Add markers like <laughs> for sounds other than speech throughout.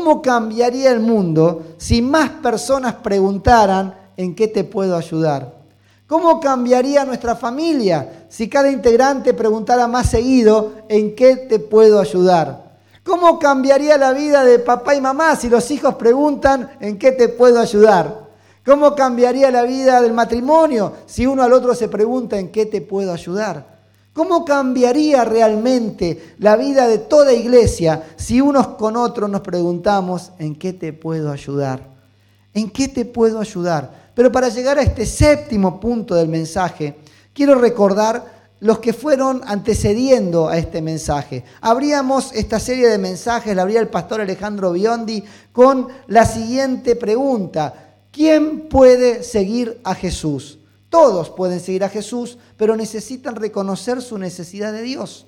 ¿cómo cambiaría el mundo si más personas preguntaran en qué te puedo ayudar? ¿Cómo cambiaría nuestra familia si cada integrante preguntara más seguido en qué te puedo ayudar? ¿Cómo cambiaría la vida de papá y mamá si los hijos preguntan en qué te puedo ayudar? ¿Cómo cambiaría la vida del matrimonio si uno al otro se pregunta en qué te puedo ayudar? ¿Cómo cambiaría realmente la vida de toda iglesia si unos con otros nos preguntamos en qué te puedo ayudar? ¿En qué te puedo ayudar? Pero para llegar a este séptimo punto del mensaje, quiero recordar los que fueron antecediendo a este mensaje. Abríamos esta serie de mensajes, la abría el pastor Alejandro Biondi, con la siguiente pregunta. ¿Quién puede seguir a Jesús? Todos pueden seguir a Jesús, pero necesitan reconocer su necesidad de Dios.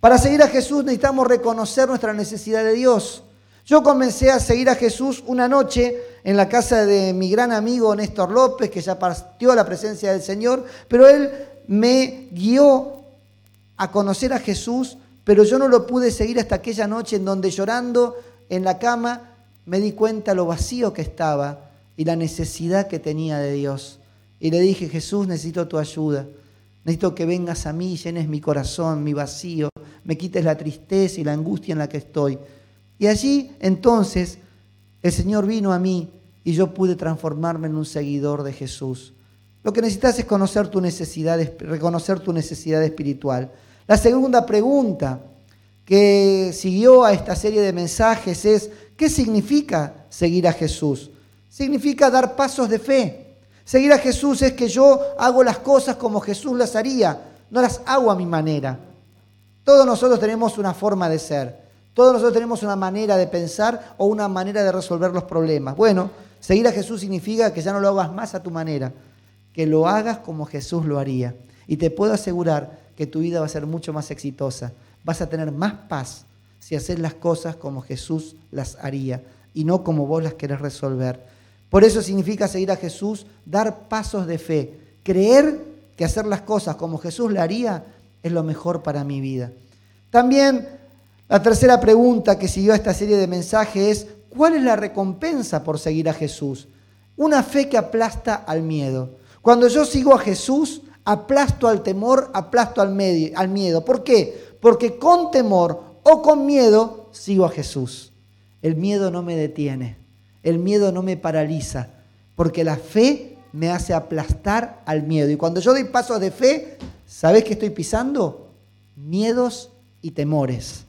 Para seguir a Jesús necesitamos reconocer nuestra necesidad de Dios. Yo comencé a seguir a Jesús una noche en la casa de mi gran amigo Néstor López, que ya partió a la presencia del Señor, pero él me guió a conocer a Jesús, pero yo no lo pude seguir hasta aquella noche en donde llorando en la cama me di cuenta lo vacío que estaba y la necesidad que tenía de Dios. Y le dije, Jesús, necesito tu ayuda. Necesito que vengas a mí, llenes mi corazón, mi vacío, me quites la tristeza y la angustia en la que estoy. Y allí entonces el Señor vino a mí y yo pude transformarme en un seguidor de Jesús. Lo que necesitas es conocer tu necesidad, reconocer tu necesidad espiritual. La segunda pregunta que siguió a esta serie de mensajes es, ¿qué significa seguir a Jesús? significa dar pasos de fe. Seguir a Jesús es que yo hago las cosas como Jesús las haría, no las hago a mi manera. Todos nosotros tenemos una forma de ser, todos nosotros tenemos una manera de pensar o una manera de resolver los problemas. Bueno, seguir a Jesús significa que ya no lo hagas más a tu manera, que lo hagas como Jesús lo haría. Y te puedo asegurar que tu vida va a ser mucho más exitosa, vas a tener más paz si haces las cosas como Jesús las haría y no como vos las querés resolver. Por eso significa seguir a Jesús, dar pasos de fe, creer que hacer las cosas como Jesús le haría es lo mejor para mi vida. También la tercera pregunta que siguió a esta serie de mensajes es, ¿cuál es la recompensa por seguir a Jesús? Una fe que aplasta al miedo. Cuando yo sigo a Jesús, aplasto al temor, aplasto al, al miedo. ¿Por qué? Porque con temor o con miedo sigo a Jesús. El miedo no me detiene. El miedo no me paraliza, porque la fe me hace aplastar al miedo. Y cuando yo doy pasos de fe, ¿sabes qué estoy pisando? Miedos y temores.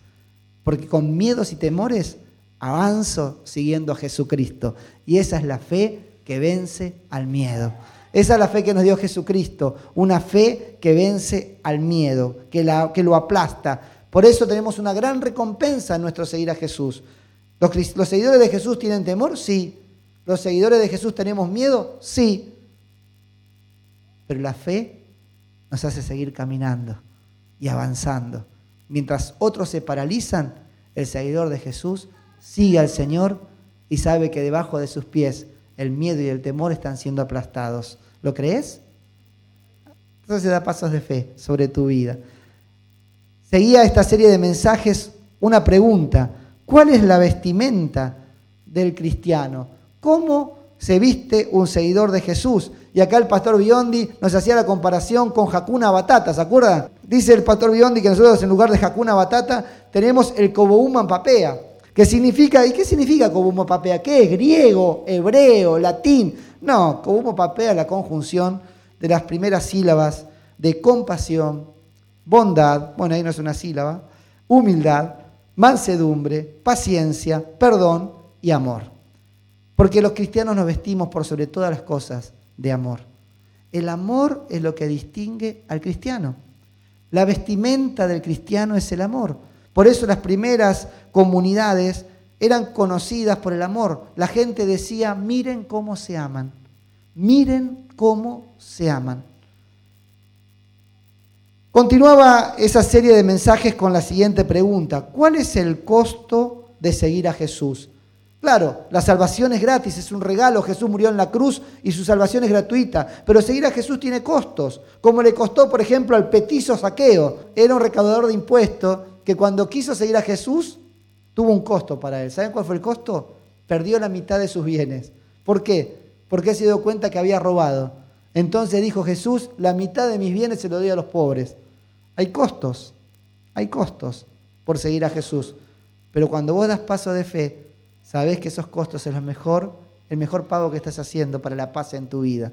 Porque con miedos y temores avanzo siguiendo a Jesucristo. Y esa es la fe que vence al miedo. Esa es la fe que nos dio Jesucristo, una fe que vence al miedo, que, la, que lo aplasta. Por eso tenemos una gran recompensa en nuestro seguir a Jesús. ¿Los, seguidores de Jesús tienen temor? Sí. ¿Los seguidores de Jesús tenemos miedo? Sí. Pero la fe nos hace seguir caminando y avanzando. Mientras otros se paralizan, el seguidor de Jesús sigue al Señor y sabe que debajo de sus pies el miedo y el temor están siendo aplastados. ¿Lo crees? Entonces da pasos de fe sobre tu vida. Seguía esta serie de mensajes una pregunta. ¿Cuál es la vestimenta del cristiano? ¿Cómo se viste un seguidor de Jesús? Y acá el pastor Biondi nos hacía la comparación con Hakuna Batata, ¿se acuerdan? Dice el pastor Biondi que nosotros en lugar de Hakuna Batata tenemos el Kobouma Papea. ¿Qué significa? ¿Y qué significa Kobouma Papea? ¿Qué es? ¿Griego, hebreo, latín? No, Kobouma Papea es la conjunción de las primeras sílabas de compasión, bondad, bueno, ahí no es una sílaba, humildad, mansedumbre, paciencia, perdón y amor. Porque los cristianos nos vestimos por sobre todas las cosas de amor. El amor es lo que distingue al cristiano. La vestimenta del cristiano es el amor. Por eso las primeras comunidades eran conocidas por el amor. La gente decía, miren cómo se aman. Miren cómo se aman. Continuaba esa serie de mensajes con la siguiente pregunta. ¿Cuál es el costo de seguir a Jesús? Claro, la salvación es gratis, es un regalo. Jesús murió en la cruz y su salvación es gratuita. Pero seguir a Jesús tiene costos, como le costó, por ejemplo, al petizo saqueo. Era un recaudador de impuestos que cuando quiso seguir a Jesús tuvo un costo para él. ¿Saben cuál fue el costo? Perdió la mitad de sus bienes. ¿Por qué? Porque se dio cuenta que había robado. Entonces dijo Jesús, la mitad de mis bienes se lo doy a los pobres. Hay costos, hay costos por seguir a Jesús. Pero cuando vos das paso de fe, sabés que esos costos es lo mejor, el mejor pago que estás haciendo para la paz en tu vida.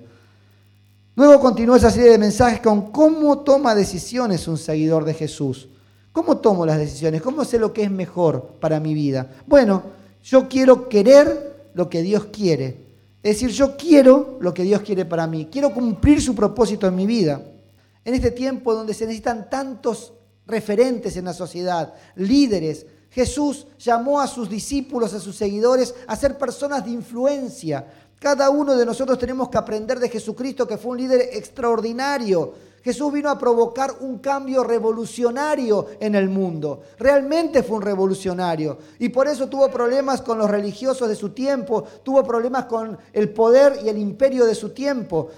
Luego continuó esa serie de mensajes con cómo toma decisiones un seguidor de Jesús. ¿Cómo tomo las decisiones? ¿Cómo sé lo que es mejor para mi vida? Bueno, yo quiero querer lo que Dios quiere. Es decir, yo quiero lo que Dios quiere para mí. Quiero cumplir su propósito en mi vida. En este tiempo donde se necesitan tantos referentes en la sociedad, líderes, Jesús llamó a sus discípulos, a sus seguidores, a ser personas de influencia, cada uno de nosotros tenemos que aprender de Jesucristo, que fue un líder extraordinario. Jesús vino a provocar un cambio revolucionario en el mundo. Realmente fue un revolucionario. Y por eso tuvo problemas con los religiosos de su tiempo, tuvo problemas con el poder y el imperio de su tiempo.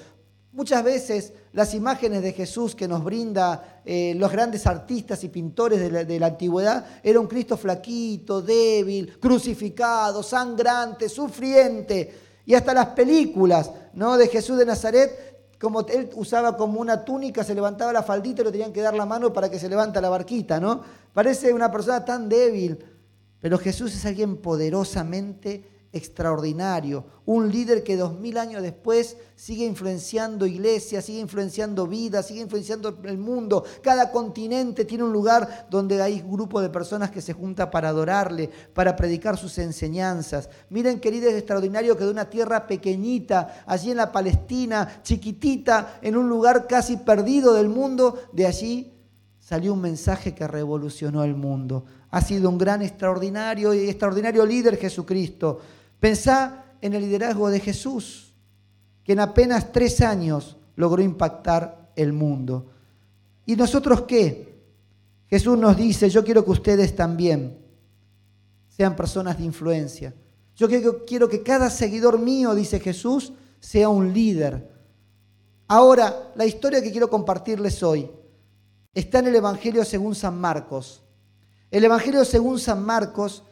Muchas veces las imágenes de Jesús que nos brinda eh, los grandes artistas y pintores de la, antigüedad era un Cristo flaquito, débil, crucificado, sangrante, sufriente. Y hasta las películas ¿no? de Jesús de Nazaret, como él usaba como una túnica, se levantaba la faldita y le tenían que dar la mano para que se levanta la barquita, ¿no? Parece una persona tan débil, pero Jesús es alguien poderosamente extraordinario, un líder que dos mil años después sigue influenciando iglesias, sigue influenciando vidas, sigue influenciando el mundo. Cada continente tiene un lugar donde hay grupo de personas que se junta para adorarle, para predicar sus enseñanzas. Miren qué líder extraordinario que de una tierra pequeñita, allí en la Palestina, chiquitita, en un lugar casi perdido del mundo, de allí salió un mensaje que revolucionó el mundo. Ha sido un gran, extraordinario y extraordinario líder Jesucristo. Pensá en el liderazgo de Jesús, que en apenas tres años logró impactar el mundo. ¿Y nosotros qué? Jesús nos dice, yo quiero que ustedes también sean personas de influencia. Yo quiero que cada seguidor mío, dice Jesús, sea un líder. Ahora, la historia que quiero compartirles hoy está en el Evangelio según San Marcos. El Evangelio según San Marcos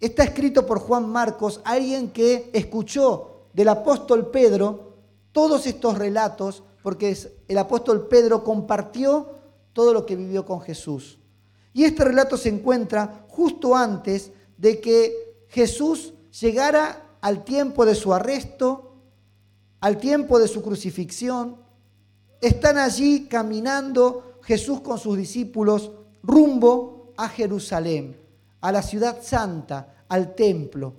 Está escrito por Juan Marcos, alguien que escuchó del apóstol Pedro todos estos relatos, porque el apóstol Pedro compartió todo lo que vivió con Jesús. Y este relato se encuentra justo antes de que Jesús llegara al tiempo de su arresto, al tiempo de su crucifixión. Están allí caminando Jesús con sus discípulos rumbo a Jerusalén a la ciudad santa, al templo.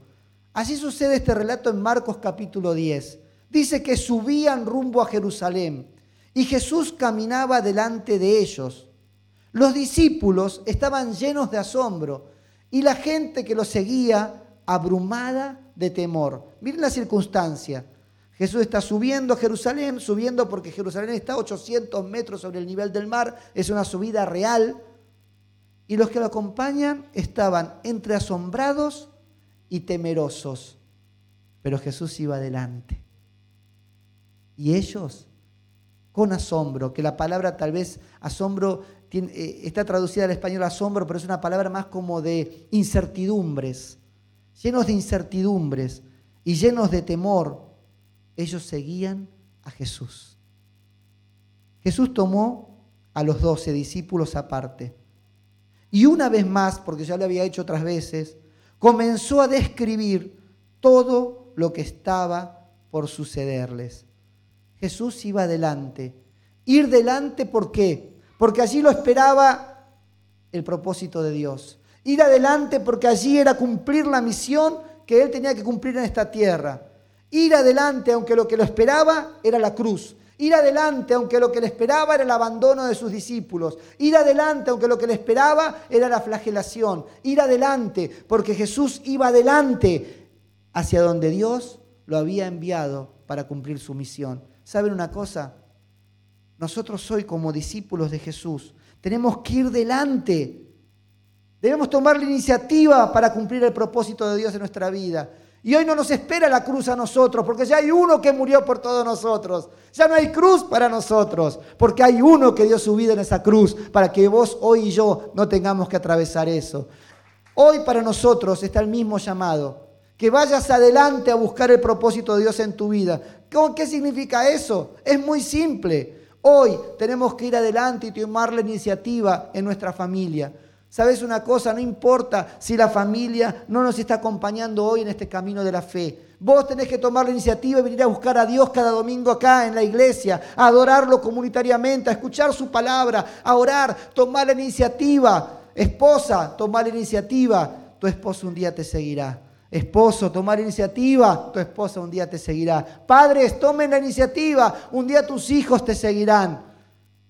Así sucede este relato en Marcos capítulo 10. Dice que subían rumbo a Jerusalén y Jesús caminaba delante de ellos. Los discípulos estaban llenos de asombro y la gente que lo seguía abrumada de temor. Miren la circunstancia. Jesús está subiendo a Jerusalén, subiendo porque Jerusalén está a 800 metros sobre el nivel del mar, es una subida real. Y los que lo acompañan estaban entre asombrados y temerosos. Pero Jesús iba adelante. Y ellos, con asombro, que la palabra tal vez asombro eh, está traducida al español asombro, pero es una palabra más como de incertidumbres, llenos de incertidumbres y llenos de temor, ellos seguían a Jesús. Jesús tomó a los doce discípulos aparte y una vez más, porque ya lo había hecho otras veces, comenzó a describir todo lo que estaba por sucederles. Jesús iba adelante. Ir delante, ¿por qué? Porque allí lo esperaba el propósito de Dios. Ir adelante porque allí era cumplir la misión que él tenía que cumplir en esta tierra. Ir adelante, aunque lo que lo esperaba era la cruz. Ir adelante, aunque lo que le esperaba era el abandono de sus discípulos. Ir adelante, aunque lo que le esperaba era la flagelación. Ir adelante, porque Jesús iba adelante hacia donde Dios lo había enviado para cumplir su misión. ¿Saben una cosa? Nosotros hoy como discípulos de Jesús tenemos que ir delante. Debemos tomar la iniciativa para cumplir el propósito de Dios en nuestra vida. Y hoy no nos espera la cruz a nosotros, porque ya hay uno que murió por todos nosotros. Ya no hay cruz para nosotros, porque hay uno que dio su vida en esa cruz, para que vos, hoy y yo no tengamos que atravesar eso. Hoy para nosotros está el mismo llamado. Que vayas adelante a buscar el propósito de Dios en tu vida. ¿Qué significa eso? Es muy simple. Hoy tenemos que ir adelante y tomar la iniciativa en nuestra familia. ¿Sabes una cosa? No importa si la familia no nos está acompañando hoy en este camino de la fe. Vos tenés que tomar la iniciativa y venir a buscar a Dios cada domingo acá en la iglesia, a adorarlo comunitariamente, a escuchar su palabra, a orar, tomar la iniciativa. Esposa, tomar la iniciativa, tu esposo un día te seguirá. Esposo, tomar iniciativa, tu esposa un día te seguirá. Padres, tomen la iniciativa, un día tus hijos te seguirán.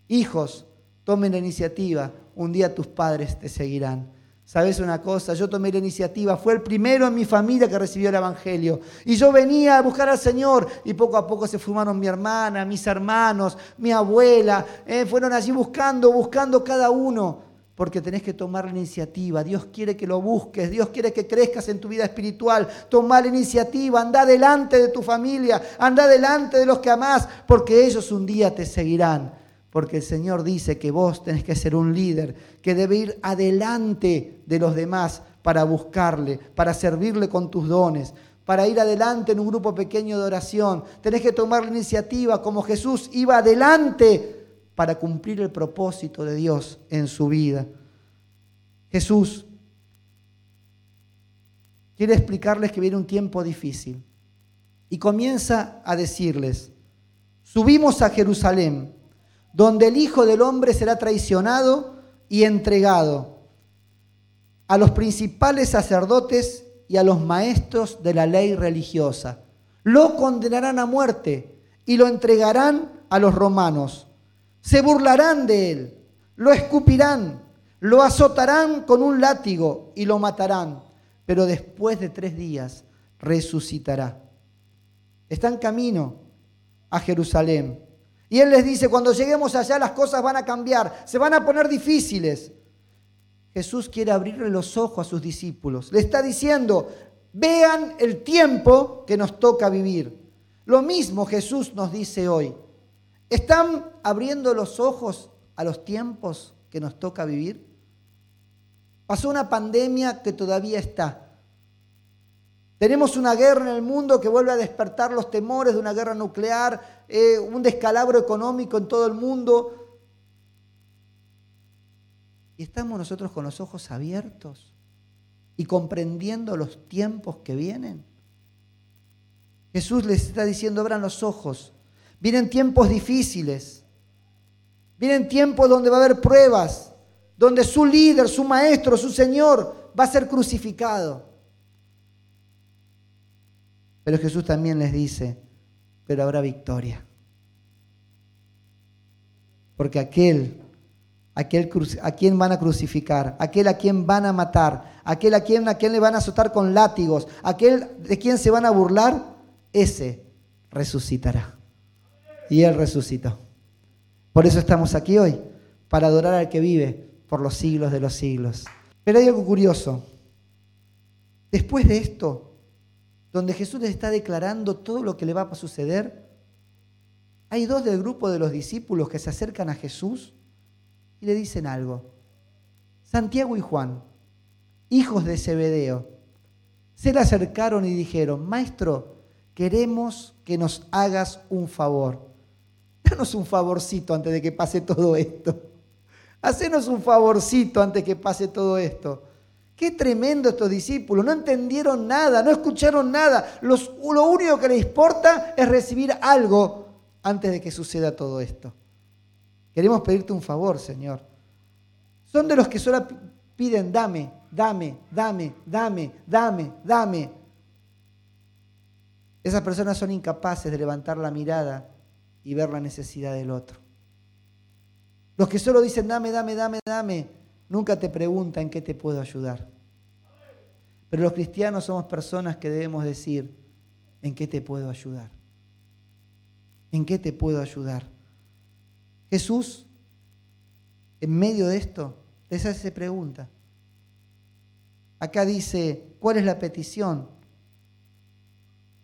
Hijos, tomen la iniciativa, un día tus padres te seguirán. ¿Sabes una cosa? Yo tomé la iniciativa, fue el primero en mi familia que recibió el Evangelio. Y yo venía a buscar al Señor y poco a poco se fumaron mi hermana, mis hermanos, mi abuela. Eh, fueron allí buscando, buscando cada uno porque tenés que tomar la iniciativa. Dios quiere que lo busques, Dios quiere que crezcas en tu vida espiritual. Toma la iniciativa, anda delante de tu familia, anda delante de los que amás, porque ellos un día te seguirán. Porque el Señor dice que vos tenés que ser un líder, que debe ir adelante de los demás para buscarle, para servirle con tus dones, para ir adelante en un grupo pequeño de oración. Tenés que tomar la iniciativa como Jesús iba adelante para cumplir el propósito de Dios en su vida. Jesús quiere explicarles que viene un tiempo difícil y comienza a decirles, subimos a Jerusalén, donde el Hijo del Hombre será traicionado y entregado a los principales sacerdotes y a los maestros de la ley religiosa. Lo condenarán a muerte y lo entregarán a los romanos se burlarán de él, lo escupirán, lo azotarán con un látigo y lo matarán, pero después de tres días resucitará. Está en camino a Jerusalén. Y él les dice, cuando lleguemos allá las cosas van a cambiar, se van a poner difíciles. Jesús quiere abrirle los ojos a sus discípulos. Le está diciendo, vean el tiempo que nos toca vivir. Lo mismo Jesús nos dice hoy. ¿Están abriendo los ojos a los tiempos que nos toca vivir? Pasó una pandemia que todavía está. Tenemos una guerra en el mundo que vuelve a despertar los temores de una guerra nuclear, eh, un descalabro económico en todo el mundo. Y estamos nosotros con los ojos abiertos y comprendiendo los tiempos que vienen. Jesús les está diciendo, abran los ojos Vienen tiempos difíciles. Vienen tiempos donde va a haber pruebas, donde su líder, su maestro, su Señor va a ser crucificado. Pero Jesús también les dice, pero habrá victoria. Porque aquel, aquel a quien van a crucificar, aquel a quien van a matar, aquel a quien, a quien le van a azotar con látigos, aquel de quien se van a burlar, ese resucitará y Él resucitó. Por eso estamos aquí hoy, para adorar al que vive por los siglos de los siglos. Pero hay algo curioso. Después de esto, donde Jesús les está declarando todo lo que le va a suceder, hay dos del grupo de los discípulos que se acercan a Jesús y le dicen algo. Santiago y Juan, hijos de Zebedeo, se le acercaron y dijeron, Maestro, queremos que nos hagas un favor. Danos un favorcito antes de que pase todo esto. Hacenos un favorcito antes de que pase todo esto. Qué tremendo estos discípulos. No entendieron nada, no escucharon nada. lo único que les importa es recibir algo antes de que suceda todo esto. Queremos pedirte un favor, Señor. Son de los que solo piden, dame, dame, dame, dame, dame, dame. Esas personas son incapaces de levantar la mirada y ver la necesidad del otro. Los que solo dicen dame, dame, dame, dame, nunca te preguntan en qué te puedo ayudar. Pero los cristianos somos personas que debemos decir en qué te puedo ayudar. ¿En qué te puedo ayudar? Jesús, en medio de esto, les hace pregunta. Acá dice, ¿cuál es la petición?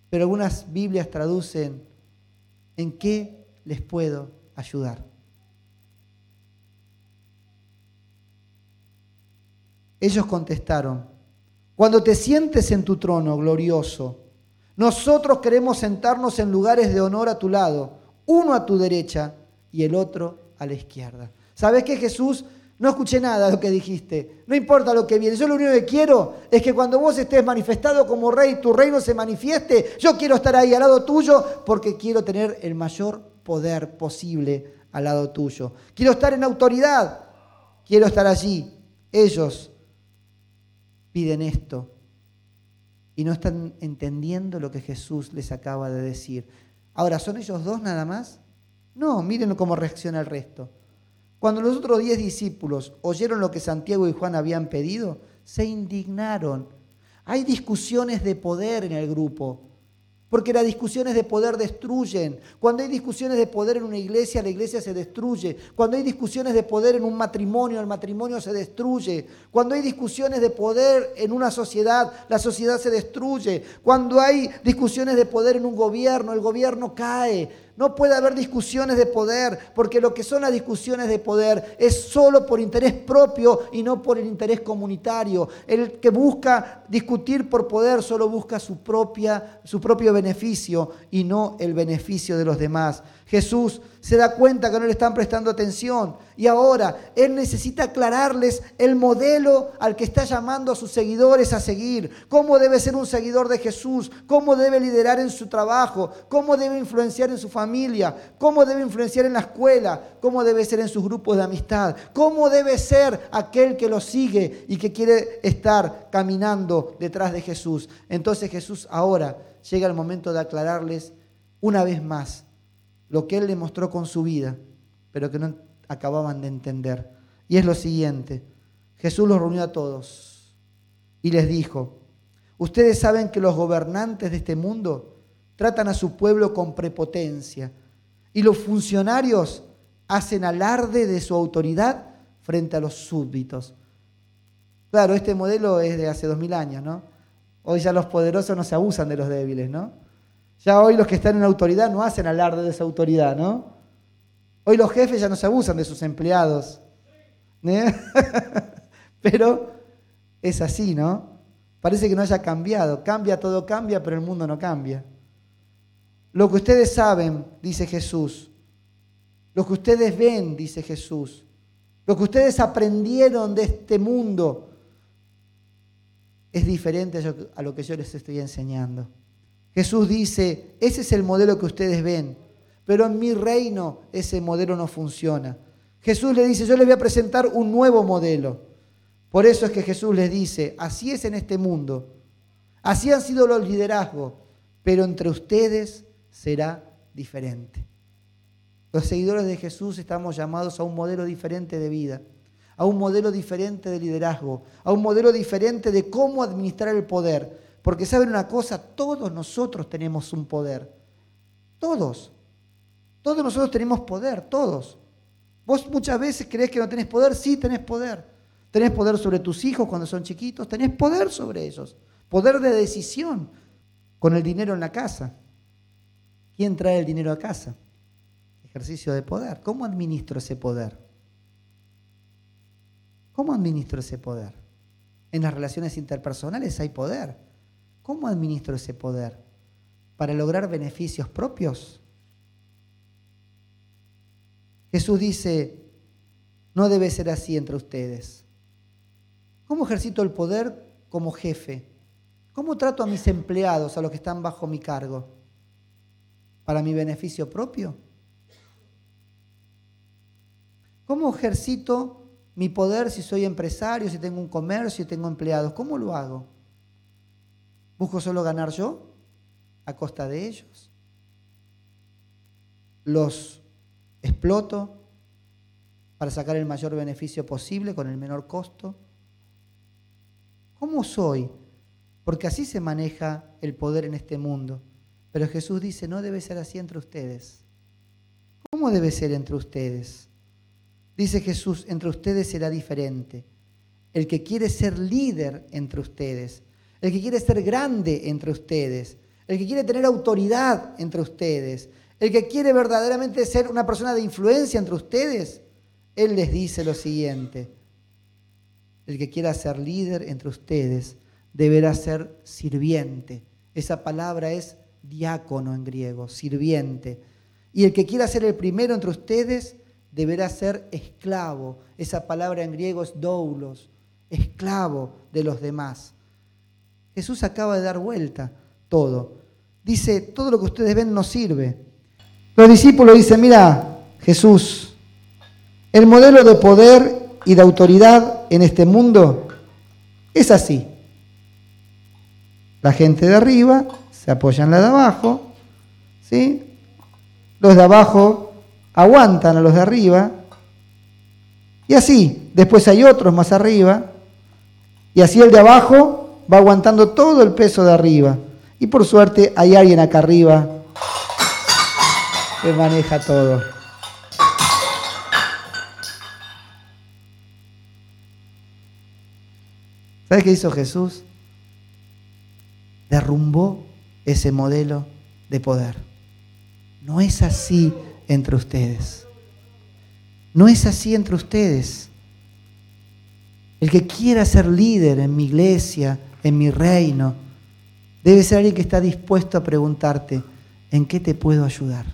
Pero algunas Biblias traducen, ¿En qué les puedo ayudar? Ellos contestaron, Cuando te sientes en tu trono glorioso, nosotros queremos sentarnos en lugares de honor a tu lado, uno a tu derecha y el otro a la izquierda. ¿Sabes qué, Jesús? No escuché nada de lo que dijiste. No importa lo que viene. Yo lo único que quiero es que cuando vos estés manifestado como rey, tu reino se manifieste. Yo quiero estar ahí al lado tuyo porque quiero tener el mayor poder posible al lado tuyo. Quiero estar en autoridad. Quiero estar allí. Ellos piden esto y no están entendiendo lo que Jesús les acaba de decir. Ahora, ¿son ellos dos nada más? No, miren cómo reacciona el resto. Cuando los otros diez discípulos oyeron lo que Santiago y Juan habían pedido, se indignaron. Hay discusiones de poder en el grupo, porque las discusiones de poder destruyen. Cuando hay discusiones de poder en una iglesia, la iglesia se destruye. Cuando hay discusiones de poder en un matrimonio, el matrimonio se destruye. Cuando hay discusiones de poder en una sociedad, la sociedad se destruye. Cuando hay discusiones de poder en un gobierno, el gobierno cae. No puede haber discusiones de poder, porque lo que son las discusiones de poder es solo por interés propio y no por el interés comunitario. El que busca discutir por poder solo busca su, propia, su propio beneficio y no el beneficio de los demás. Jesús se da cuenta que no le están prestando atención. Y ahora Él necesita aclararles el modelo al que está llamando a sus seguidores a seguir, cómo debe ser un seguidor de Jesús, cómo debe liderar en su trabajo, cómo debe influenciar en su familia, cómo debe influenciar en la escuela, cómo debe ser en sus grupos de amistad, cómo debe ser aquel que lo sigue y que quiere estar caminando detrás de Jesús. Entonces Jesús ahora llega el momento de aclararles una vez más lo que Él le mostró con su vida, pero que no acababan de entender. Y es lo siguiente, Jesús los reunió a todos y les dijo, ustedes saben que los gobernantes de este mundo tratan a su pueblo con prepotencia y los funcionarios hacen alarde de su autoridad frente a los súbditos. Claro, este modelo es de hace dos mil años, ¿no? Hoy ya los poderosos no se abusan de los débiles, ¿no? Ya hoy los que están en autoridad no hacen alarde de esa autoridad, ¿no? Hoy los jefes ya no se abusan de sus empleados. ¿eh? <laughs> pero es así, ¿no? Parece que no haya cambiado. Cambia, todo cambia, pero el mundo no cambia. Lo que ustedes saben, dice Jesús. Lo que ustedes ven, dice Jesús. Lo que ustedes aprendieron de este mundo es diferente a lo que yo les estoy enseñando. Jesús dice, ese es el modelo que ustedes ven, pero en mi reino ese modelo no funciona. Jesús le dice, yo les voy a presentar un nuevo modelo. Por eso es que Jesús les dice, así es en este mundo, así han sido los liderazgos, pero entre ustedes será diferente. Los seguidores de Jesús estamos llamados a un modelo diferente de vida, a un modelo diferente de liderazgo, a un modelo diferente de cómo administrar el poder porque saben una cosa, todos nosotros tenemos un poder. Todos. Todos nosotros tenemos poder, todos. Vos muchas veces crees que no tenés poder, sí tenés poder. Tenés poder sobre tus hijos cuando son chiquitos, tenés poder sobre ellos. Poder de decisión con el dinero en la casa. ¿Quién trae el dinero a casa? Ejercicio de poder. ¿Cómo administro ese poder? ¿Cómo administro ese poder? En las relaciones interpersonales hay poder. ¿Cómo administro ese poder? ¿Para lograr beneficios propios? Jesús dice, no debe ser así entre ustedes. ¿Cómo ejercito el poder como jefe? ¿Cómo trato a mis empleados, a los que están bajo mi cargo? ¿Para mi beneficio propio? ¿Cómo ejercito mi poder si soy empresario, si tengo un comercio, si tengo empleados? ¿Cómo lo hago? ¿Busco solo ganar yo a costa de ellos? ¿Los exploto para sacar el mayor beneficio posible con el menor costo? ¿Cómo soy? Porque así se maneja el poder en este mundo. Pero Jesús dice, no debe ser así entre ustedes. ¿Cómo debe ser entre ustedes? Dice Jesús, entre ustedes será diferente. El que quiere ser líder entre ustedes el que quiere ser grande entre ustedes, el que quiere tener autoridad entre ustedes, el que quiere verdaderamente ser una persona de influencia entre ustedes, Él les dice lo siguiente, el que quiera ser líder entre ustedes deberá ser sirviente. Esa palabra es diácono en griego, sirviente. Y el que quiera ser el primero entre ustedes deberá ser esclavo. Esa palabra en griego es doulos, esclavo de los demás. Jesús acaba de dar vuelta todo. Dice, todo lo que ustedes ven no sirve. Los discípulos dicen, mira, Jesús, el modelo de poder y de autoridad en este mundo es así. La gente de arriba se apoya en la de abajo, ¿sí? Los de abajo aguantan a los de arriba, y así, después hay otros más arriba, y así el de abajo va aguantando todo el peso de arriba. Y por suerte hay alguien acá arriba que maneja todo. ¿Sabes qué hizo Jesús? Derrumbó ese modelo de poder. No es así entre ustedes. No es así entre ustedes. El que quiera ser líder en mi iglesia, en mi reino, debe ser alguien que está dispuesto a preguntarte, ¿en qué te puedo ayudar?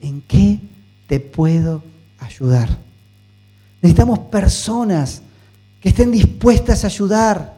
¿En qué te puedo ayudar? Necesitamos personas que estén dispuestas a ayudar,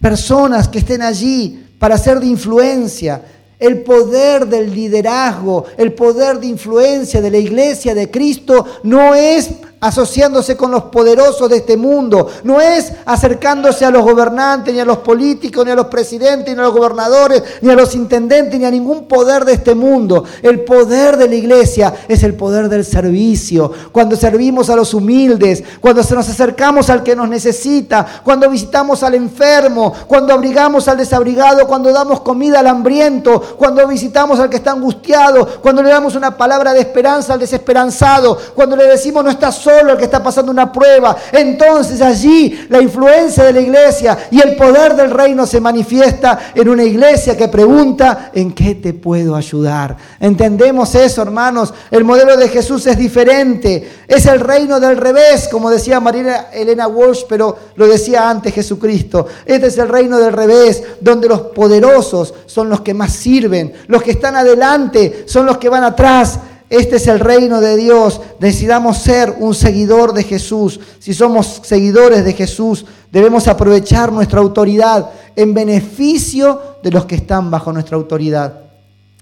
personas que estén allí para ser de influencia. El poder del liderazgo, el poder de influencia de la iglesia de Cristo no es asociándose con los poderosos de este mundo. No es acercándose a los gobernantes, ni a los políticos, ni a los presidentes, ni a los gobernadores, ni a los intendentes, ni a ningún poder de este mundo. El poder de la iglesia es el poder del servicio. Cuando servimos a los humildes, cuando nos acercamos al que nos necesita, cuando visitamos al enfermo, cuando abrigamos al desabrigado, cuando damos comida al hambriento, cuando visitamos al que está angustiado, cuando le damos una palabra de esperanza al desesperanzado, cuando le decimos no estás solo, el que está pasando una prueba. Entonces allí la influencia de la iglesia y el poder del reino se manifiesta en una iglesia que pregunta, ¿en qué te puedo ayudar? Entendemos eso, hermanos. El modelo de Jesús es diferente. Es el reino del revés, como decía María Elena Walsh, pero lo decía antes Jesucristo. Este es el reino del revés, donde los poderosos son los que más sirven. Los que están adelante son los que van atrás. Este es el reino de Dios. Decidamos ser un seguidor de Jesús. Si somos seguidores de Jesús, debemos aprovechar nuestra autoridad en beneficio de los que están bajo nuestra autoridad.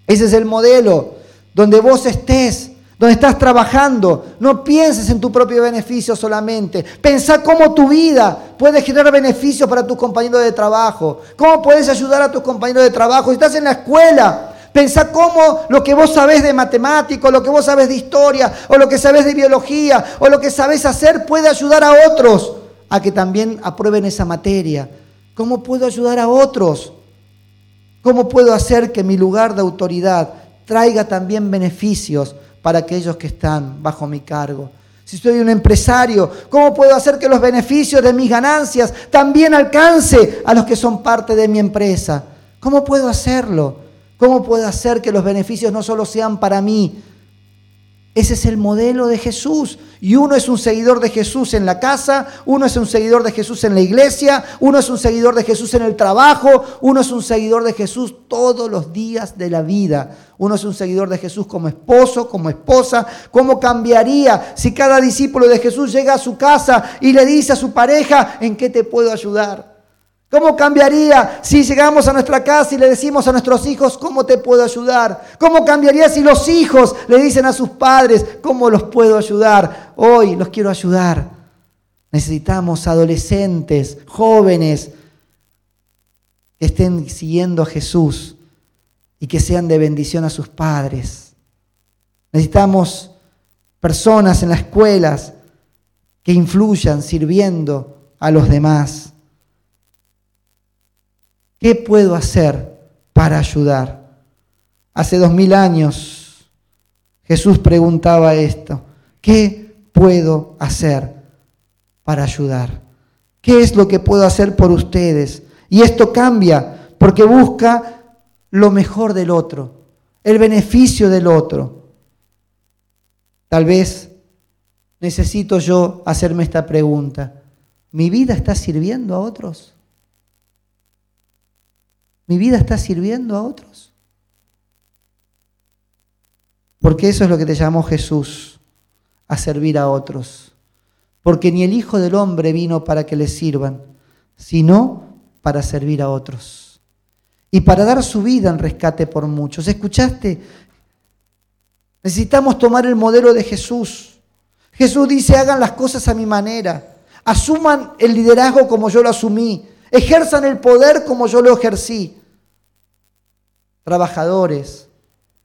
Ese es el modelo. Donde vos estés, donde estás trabajando, no pienses en tu propio beneficio solamente. Pensá cómo tu vida puede generar beneficios para tus compañeros de trabajo. Cómo puedes ayudar a tus compañeros de trabajo. Si estás en la escuela, Pensá cómo lo que vos sabés de matemáticos, lo que vos sabés de historia, o lo que sabés de biología, o lo que sabés hacer puede ayudar a otros a que también aprueben esa materia. ¿Cómo puedo ayudar a otros? ¿Cómo puedo hacer que mi lugar de autoridad traiga también beneficios para aquellos que están bajo mi cargo? Si soy un empresario, ¿cómo puedo hacer que los beneficios de mis ganancias también alcance a los que son parte de mi empresa? ¿Cómo puedo hacerlo? ¿Cómo puedo hacer que los beneficios no solo sean para mí? Ese es el modelo de Jesús. Y uno es un seguidor de Jesús en la casa, uno es un seguidor de Jesús en la iglesia, uno es un seguidor de Jesús en el trabajo, uno es un seguidor de Jesús todos los días de la vida. Uno es un seguidor de Jesús como esposo, como esposa. ¿Cómo cambiaría si cada discípulo de Jesús llega a su casa y le dice a su pareja, ¿en qué te puedo ayudar? ¿Cómo cambiaría si llegamos a nuestra casa y le decimos a nuestros hijos, ¿cómo te puedo ayudar? ¿Cómo cambiaría si los hijos le dicen a sus padres, ¿cómo los puedo ayudar? Hoy los quiero ayudar. Necesitamos adolescentes, jóvenes, que estén siguiendo a Jesús y que sean de bendición a sus padres. Necesitamos personas en las escuelas que influyan sirviendo a los demás. ¿Qué puedo hacer para ayudar? Hace dos mil años Jesús preguntaba esto. ¿Qué puedo hacer para ayudar? ¿Qué es lo que puedo hacer por ustedes? Y esto cambia porque busca lo mejor del otro, el beneficio del otro. Tal vez necesito yo hacerme esta pregunta. ¿Mi vida está sirviendo a otros? ¿Mi vida está sirviendo a otros? Porque eso es lo que te llamó Jesús, a servir a otros. Porque ni el Hijo del Hombre vino para que le sirvan, sino para servir a otros. Y para dar su vida en rescate por muchos. ¿Escuchaste? Necesitamos tomar el modelo de Jesús. Jesús dice, hagan las cosas a mi manera. Asuman el liderazgo como yo lo asumí. Ejerzan el poder como yo lo ejercí. Trabajadores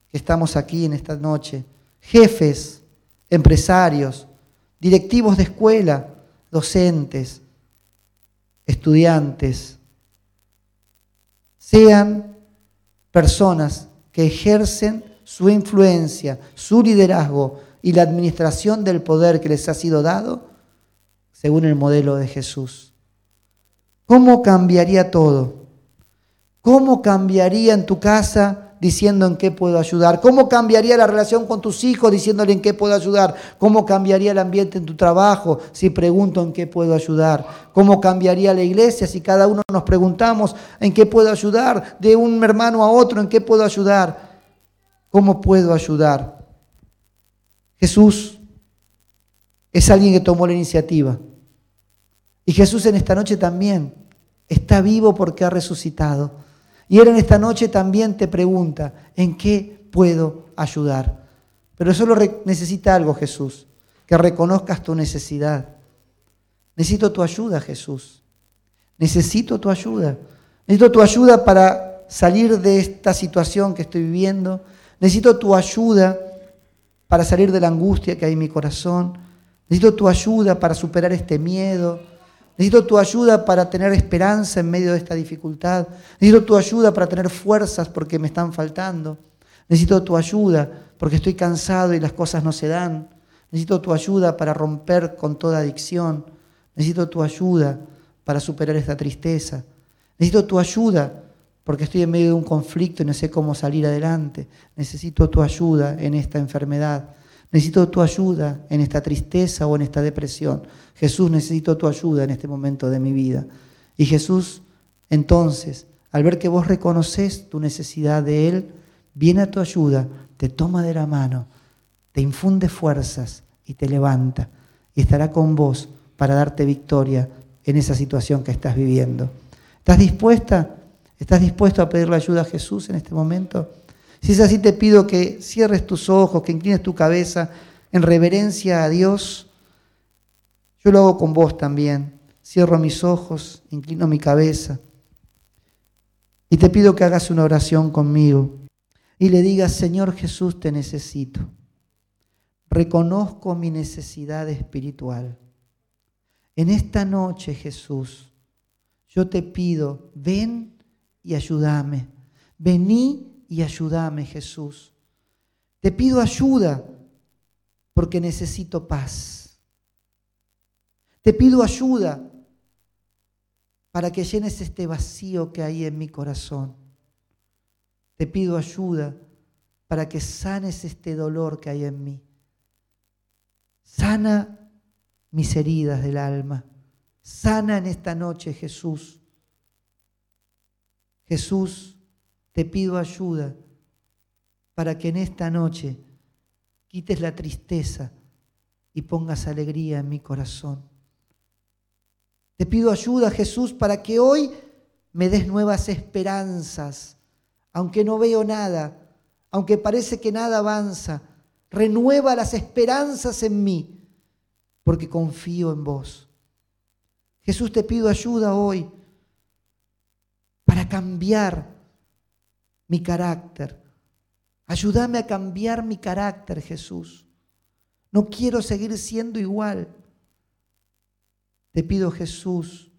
que estamos aquí en esta noche, jefes, empresarios, directivos de escuela, docentes, estudiantes, sean personas que ejercen su influencia, su liderazgo y la administración del poder que les ha sido dado según el modelo de Jesús. ¿Cómo cambiaría todo? ¿Cómo cambiaría en tu casa diciendo en qué puedo ayudar? ¿Cómo cambiaría la relación con tus hijos diciéndole en qué puedo ayudar? ¿Cómo cambiaría el ambiente en tu trabajo si pregunto en qué puedo ayudar? ¿Cómo cambiaría la iglesia si cada uno nos preguntamos en qué puedo ayudar? De un hermano a otro, ¿en qué puedo ayudar? ¿Cómo puedo ayudar? Jesús es alguien que tomó la iniciativa. Y Jesús en esta noche también está vivo porque ha resucitado. Y Él en esta noche también te pregunta, ¿en qué puedo ayudar? Pero solo necesita algo, Jesús, que reconozcas tu necesidad. Necesito tu ayuda, Jesús. Necesito tu ayuda. Necesito tu ayuda para salir de esta situación que estoy viviendo. Necesito tu ayuda para salir de la angustia que hay en mi corazón. Necesito tu ayuda para superar este miedo. Necesito tu ayuda para tener esperanza en medio de esta dificultad. Necesito tu ayuda para tener fuerzas porque me están faltando. Necesito tu ayuda porque estoy cansado y las cosas no se dan. Necesito tu ayuda para romper con toda adicción. Necesito tu ayuda para superar esta tristeza. Necesito tu ayuda porque estoy en medio de un conflicto y no sé cómo salir adelante. Necesito tu ayuda en esta enfermedad. Necesito tu ayuda en esta tristeza o en esta depresión. Jesús, necesito tu ayuda en este momento de mi vida. Y Jesús, entonces, al ver que vos reconoces tu necesidad de Él, viene a tu ayuda, te toma de la mano, te infunde fuerzas y te levanta. Y estará con vos para darte victoria en esa situación que estás viviendo. ¿Estás dispuesta? ¿Estás dispuesto a pedirle ayuda a Jesús en este momento? Si es así, te pido que cierres tus ojos, que inclines tu cabeza en reverencia a Dios yo lo hago con vos también. Cierro mis ojos, inclino mi cabeza y te pido que hagas una oración conmigo y le digas, Señor Jesús, te necesito. Reconozco mi necesidad espiritual. En esta noche, Jesús, yo te pido, ven y ayúdame. Vení y ayúdame, Jesús. Te pido ayuda porque necesito paz. Te pido ayuda para que llenes este vacío que hay en mi corazón. Te pido ayuda para que sanes este dolor que hay en mí. Sana mis heridas del alma. Sana en esta noche, Jesús. Jesús, te pido ayuda para que en esta noche quites la tristeza y pongas alegría en mi corazón. Te pido ayuda, Jesús, para que hoy me des nuevas esperanzas, aunque no veo nada, aunque parece que nada avanza. Renueva las esperanzas en mí, porque confío en vos. Jesús, te pido ayuda hoy para cambiar mi carácter. Ayúdame a cambiar mi carácter, Jesús. No quiero seguir siendo igual. Te pido Jesús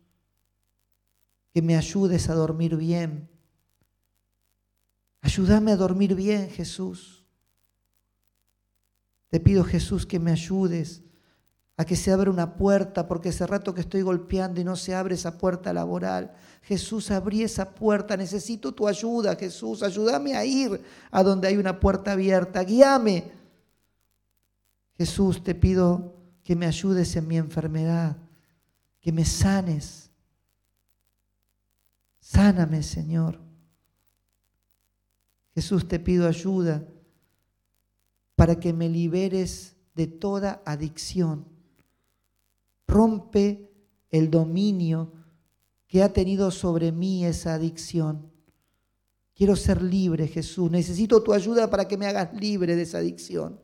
que me ayudes a dormir bien. Ayúdame a dormir bien, Jesús. Te pido Jesús que me ayudes a que se abra una puerta, porque ese rato que estoy golpeando y no se abre esa puerta laboral. Jesús, abrí esa puerta, necesito tu ayuda, Jesús, ayúdame a ir a donde hay una puerta abierta, guíame. Jesús, te pido que me ayudes en mi enfermedad que me sanes. Sáname, Señor. Jesús, te pido ayuda para que me liberes de toda adicción. Rompe el dominio que ha tenido sobre mí esa adicción. Quiero ser libre, Jesús. Necesito tu ayuda para que me hagas libre de esa adicción.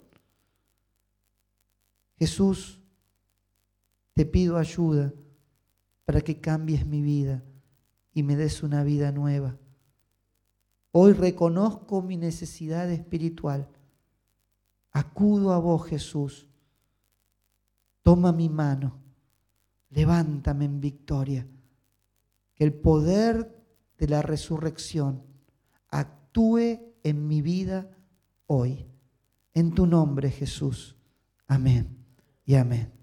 Jesús, te pido ayuda para que cambies mi vida y me des una vida nueva. Hoy reconozco mi necesidad espiritual. Acudo a vos, Jesús. Toma mi mano. Levántame en victoria. Que el poder de la resurrección actúe en mi vida hoy. En tu nombre, Jesús. Amén y amén.